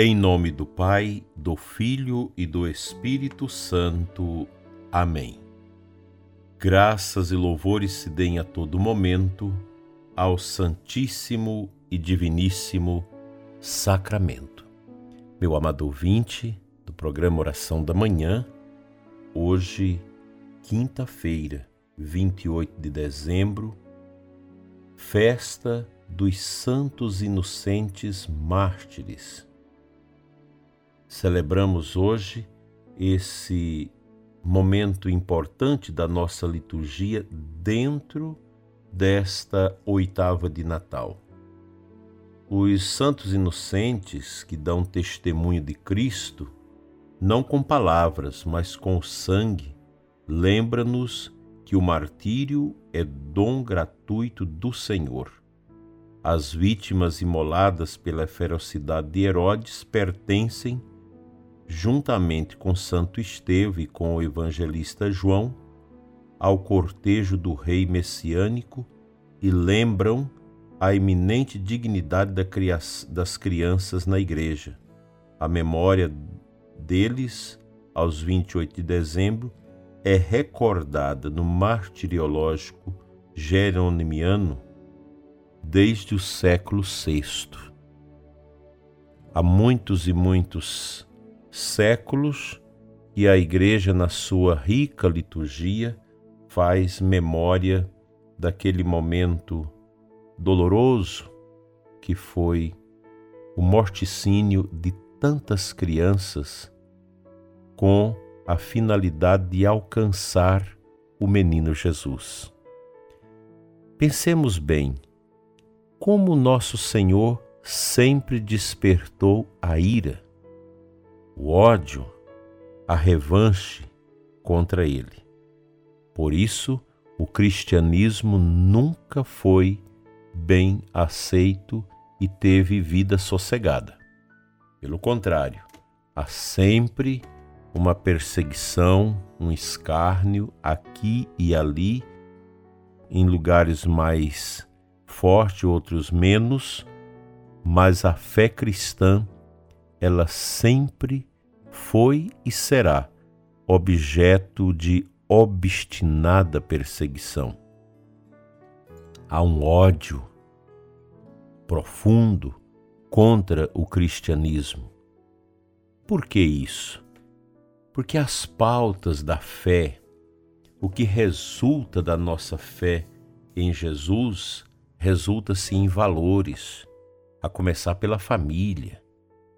Em nome do Pai, do Filho e do Espírito Santo. Amém. Graças e louvores se deem a todo momento ao Santíssimo e Diviníssimo Sacramento. Meu amado ouvinte do programa Oração da Manhã, hoje, quinta-feira, 28 de dezembro, festa dos Santos Inocentes Mártires Celebramos hoje esse momento importante da nossa liturgia dentro desta oitava de Natal. Os santos inocentes que dão testemunho de Cristo, não com palavras, mas com sangue, lembra-nos que o martírio é dom gratuito do Senhor. As vítimas imoladas pela ferocidade de Herodes pertencem juntamente com Santo Esteve e com o evangelista João, ao cortejo do rei messiânico e lembram a eminente dignidade das crianças na igreja. A memória deles, aos 28 de dezembro, é recordada no martiriológico jeronimiano desde o século VI. Há muitos e muitos séculos e a Igreja, na sua rica liturgia, faz memória daquele momento doloroso que foi o morticínio de tantas crianças com a finalidade de alcançar o menino Jesus. Pensemos bem, como nosso Senhor sempre despertou a ira o ódio, a revanche contra ele. Por isso, o cristianismo nunca foi bem aceito e teve vida sossegada. Pelo contrário, há sempre uma perseguição, um escárnio aqui e ali, em lugares mais fortes, outros menos, mas a fé cristã, ela sempre foi e será objeto de obstinada perseguição. Há um ódio profundo contra o cristianismo. Por que isso? Porque as pautas da fé, o que resulta da nossa fé em Jesus, resulta-se em valores, a começar pela família,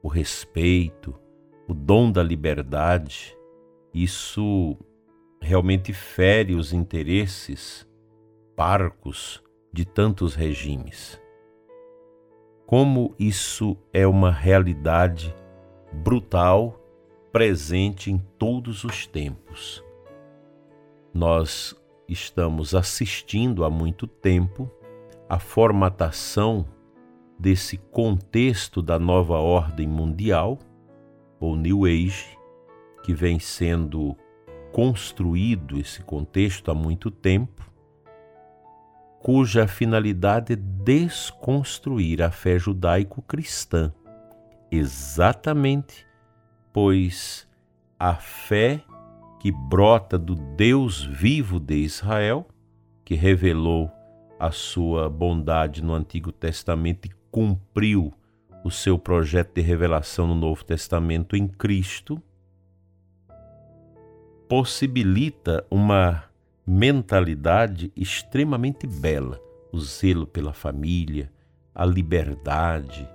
o respeito, o dom da liberdade, isso realmente fere os interesses parcos de tantos regimes. Como isso é uma realidade brutal presente em todos os tempos. Nós estamos assistindo há muito tempo a formatação desse contexto da nova ordem mundial ou New Age, que vem sendo construído esse contexto há muito tempo, cuja finalidade é desconstruir a fé judaico-cristã, exatamente pois a fé que brota do Deus vivo de Israel, que revelou a sua bondade no Antigo Testamento e cumpriu o seu projeto de revelação no Novo Testamento em Cristo, possibilita uma mentalidade extremamente bela, o zelo pela família, a liberdade,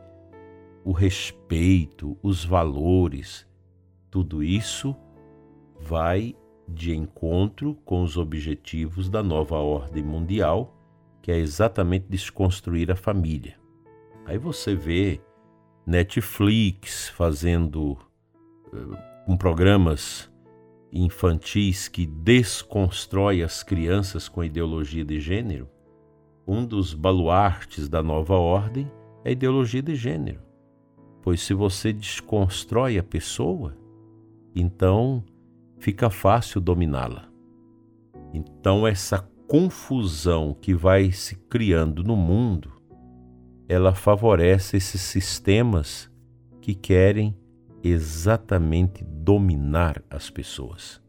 o respeito, os valores, tudo isso vai de encontro com os objetivos da nova ordem mundial, que é exatamente desconstruir a família. Aí você vê Netflix fazendo com programas infantis que desconstrói as crianças com ideologia de gênero, um dos baluartes da nova ordem é a ideologia de gênero. Pois se você desconstrói a pessoa, então fica fácil dominá-la. Então essa confusão que vai se criando no mundo ela favorece esses sistemas que querem exatamente dominar as pessoas.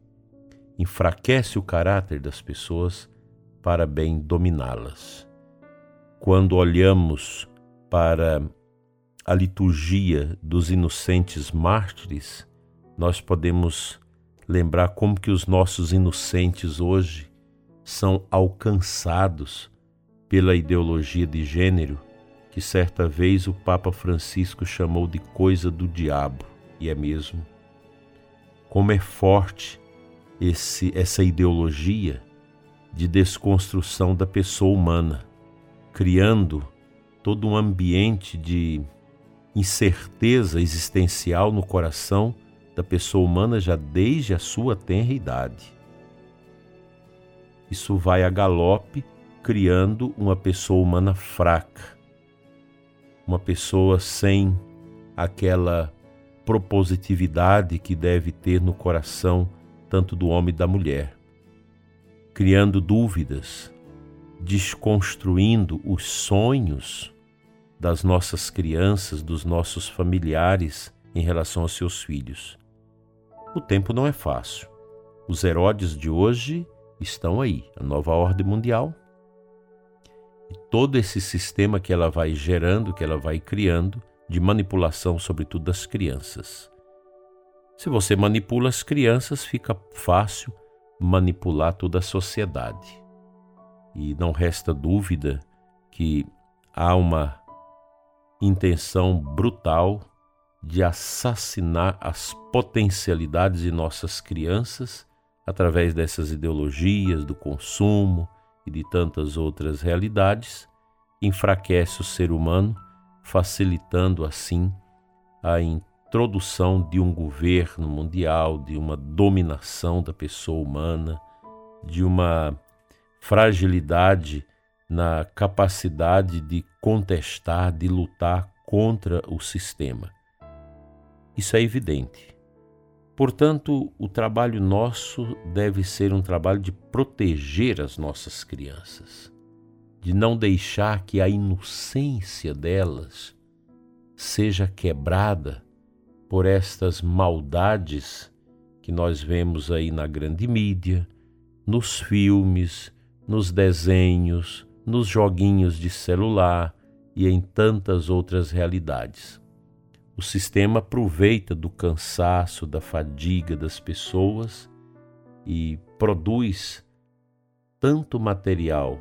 Enfraquece o caráter das pessoas para bem dominá-las. Quando olhamos para a liturgia dos inocentes mártires, nós podemos lembrar como que os nossos inocentes hoje são alcançados pela ideologia de gênero que certa vez o Papa Francisco chamou de coisa do diabo, e é mesmo. Como é forte esse, essa ideologia de desconstrução da pessoa humana, criando todo um ambiente de incerteza existencial no coração da pessoa humana já desde a sua tenra idade. Isso vai a galope criando uma pessoa humana fraca, uma pessoa sem aquela propositividade que deve ter no coração tanto do homem e da mulher, criando dúvidas, desconstruindo os sonhos das nossas crianças, dos nossos familiares em relação aos seus filhos. O tempo não é fácil. Os Herodes de hoje estão aí, a nova ordem mundial. Todo esse sistema que ela vai gerando, que ela vai criando, de manipulação, sobretudo das crianças. Se você manipula as crianças, fica fácil manipular toda a sociedade. E não resta dúvida que há uma intenção brutal de assassinar as potencialidades de nossas crianças através dessas ideologias do consumo e de tantas outras realidades, enfraquece o ser humano, facilitando assim a introdução de um governo mundial, de uma dominação da pessoa humana, de uma fragilidade na capacidade de contestar, de lutar contra o sistema. Isso é evidente. Portanto, o trabalho nosso deve ser um trabalho de proteger as nossas crianças, de não deixar que a inocência delas seja quebrada por estas maldades que nós vemos aí na grande mídia, nos filmes, nos desenhos, nos joguinhos de celular e em tantas outras realidades. O sistema aproveita do cansaço, da fadiga das pessoas e produz tanto material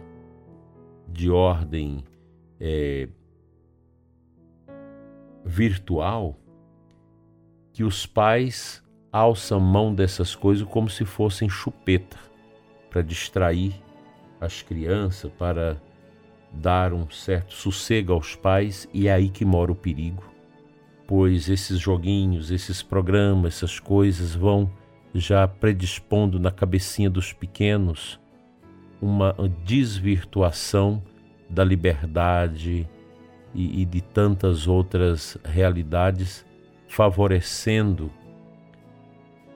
de ordem é, virtual que os pais alçam mão dessas coisas como se fossem chupeta para distrair as crianças, para dar um certo sossego aos pais, e é aí que mora o perigo, pois esses joguinhos, esses programas, essas coisas vão já predispondo na cabecinha dos pequenos uma desvirtuação da liberdade e, e de tantas outras realidades, favorecendo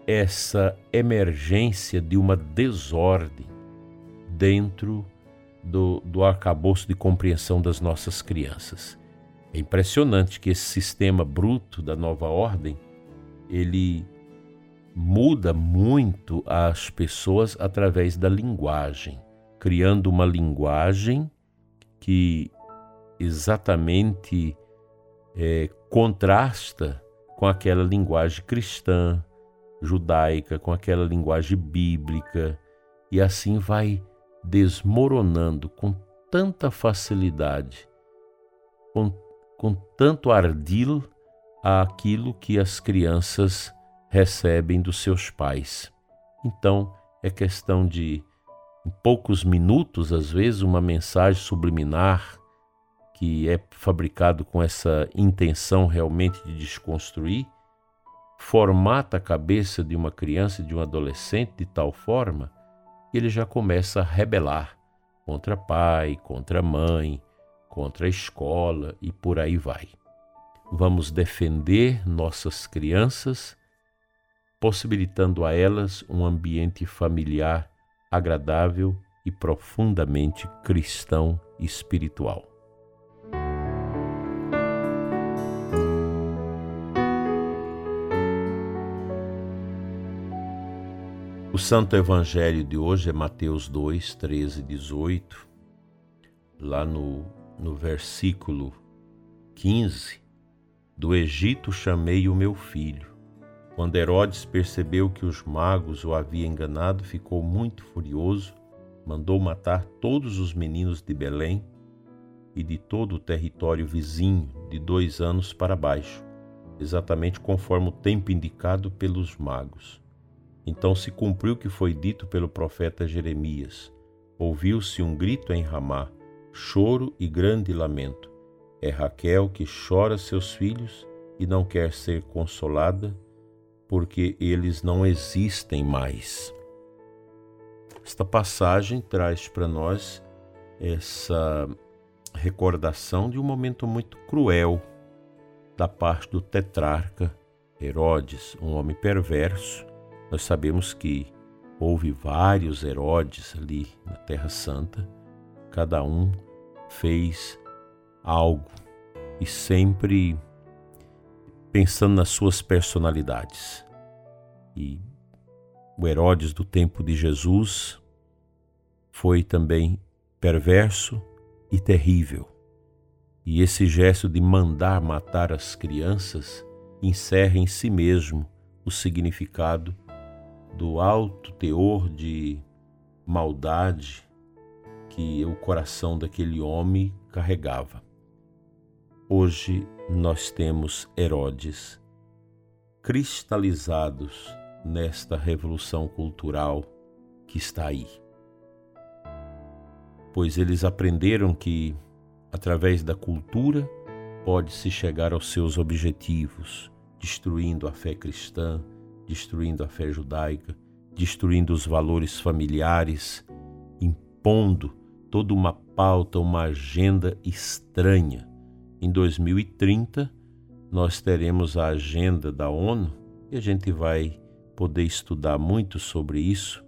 essa emergência de uma desordem dentro do, do arcabouço de compreensão das nossas crianças. É impressionante que esse sistema bruto da nova ordem, ele muda muito as pessoas através da linguagem, criando uma linguagem que exatamente é, contrasta com aquela linguagem cristã, judaica, com aquela linguagem bíblica, e assim vai desmoronando com tanta facilidade, com, com tanto ardil aquilo que as crianças recebem dos seus pais. Então, é questão de, em poucos minutos, às vezes, uma mensagem subliminar que é fabricado com essa intenção realmente de desconstruir, formata a cabeça de uma criança, de um adolescente de tal forma ele já começa a rebelar contra pai, contra mãe, contra a escola e por aí vai. Vamos defender nossas crianças, possibilitando a elas um ambiente familiar agradável e profundamente cristão e espiritual. O Santo Evangelho de hoje é Mateus 2, 13 e 18. Lá no no versículo 15, do Egito chamei o meu filho. Quando Herodes percebeu que os magos o haviam enganado, ficou muito furioso, mandou matar todos os meninos de Belém e de todo o território vizinho, de dois anos para baixo, exatamente conforme o tempo indicado pelos magos. Então se cumpriu o que foi dito pelo profeta Jeremias. Ouviu-se um grito em Ramá, choro e grande lamento. É Raquel que chora seus filhos e não quer ser consolada, porque eles não existem mais. Esta passagem traz para nós essa recordação de um momento muito cruel da parte do tetrarca Herodes, um homem perverso, nós sabemos que houve vários Herodes ali na Terra Santa, cada um fez algo e sempre pensando nas suas personalidades. E o Herodes do tempo de Jesus foi também perverso e terrível. E esse gesto de mandar matar as crianças encerra em si mesmo o significado do alto teor de maldade que o coração daquele homem carregava. Hoje nós temos Herodes cristalizados nesta revolução cultural que está aí. Pois eles aprenderam que, através da cultura, pode-se chegar aos seus objetivos, destruindo a fé cristã, destruindo a fé judaica, destruindo os valores familiares, impondo toda uma pauta, uma agenda estranha. Em 2030, nós teremos a agenda da ONU e a gente vai poder estudar muito sobre isso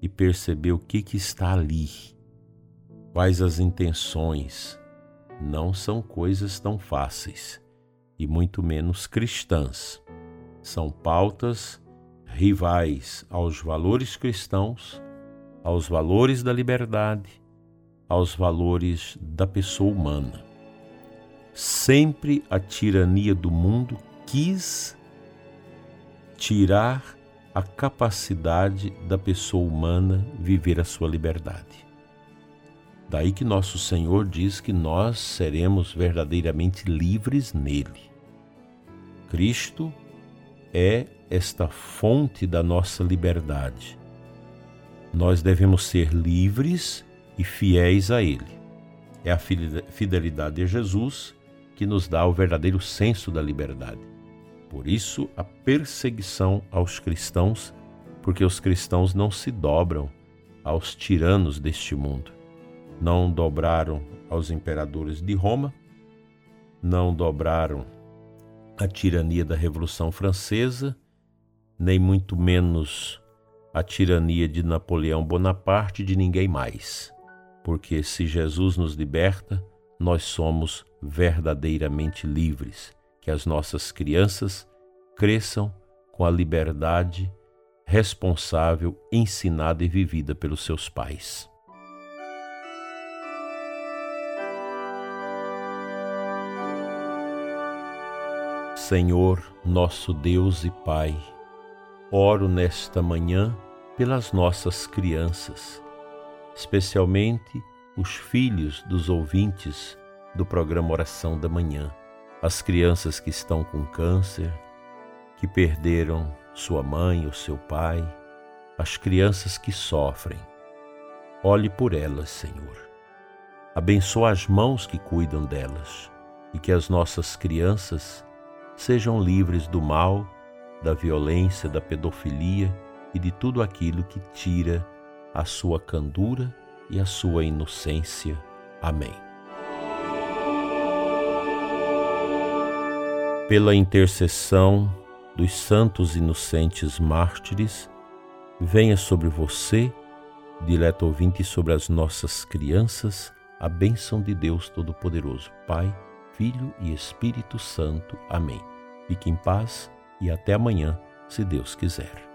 e perceber o que, que está ali, quais as intenções. Não são coisas tão fáceis e muito menos cristãs são pautas rivais aos valores cristãos, aos valores da liberdade, aos valores da pessoa humana. Sempre a tirania do mundo quis tirar a capacidade da pessoa humana viver a sua liberdade. Daí que nosso Senhor diz que nós seremos verdadeiramente livres nele. Cristo é esta fonte da nossa liberdade. Nós devemos ser livres e fiéis a Ele. É a fidelidade a Jesus que nos dá o verdadeiro senso da liberdade. Por isso, a perseguição aos cristãos, porque os cristãos não se dobram aos tiranos deste mundo. Não dobraram aos imperadores de Roma, não dobraram a tirania da Revolução Francesa, nem muito menos a tirania de Napoleão Bonaparte de ninguém mais. Porque se Jesus nos liberta, nós somos verdadeiramente livres. Que as nossas crianças cresçam com a liberdade responsável, ensinada e vivida pelos seus pais. Senhor, nosso Deus e Pai, oro nesta manhã pelas nossas crianças, especialmente os filhos dos ouvintes do programa Oração da Manhã, as crianças que estão com câncer, que perderam sua mãe ou seu pai, as crianças que sofrem. Olhe por elas, Senhor. Abençoa as mãos que cuidam delas e que as nossas crianças sejam livres do mal, da violência, da pedofilia e de tudo aquilo que tira a sua candura e a sua inocência. Amém. Pela intercessão dos santos inocentes mártires, venha sobre você, dileto ouvinte, sobre as nossas crianças, a bênção de Deus Todo-Poderoso, Pai, Filho e Espírito Santo. Amém. Fique em paz e até amanhã, se Deus quiser.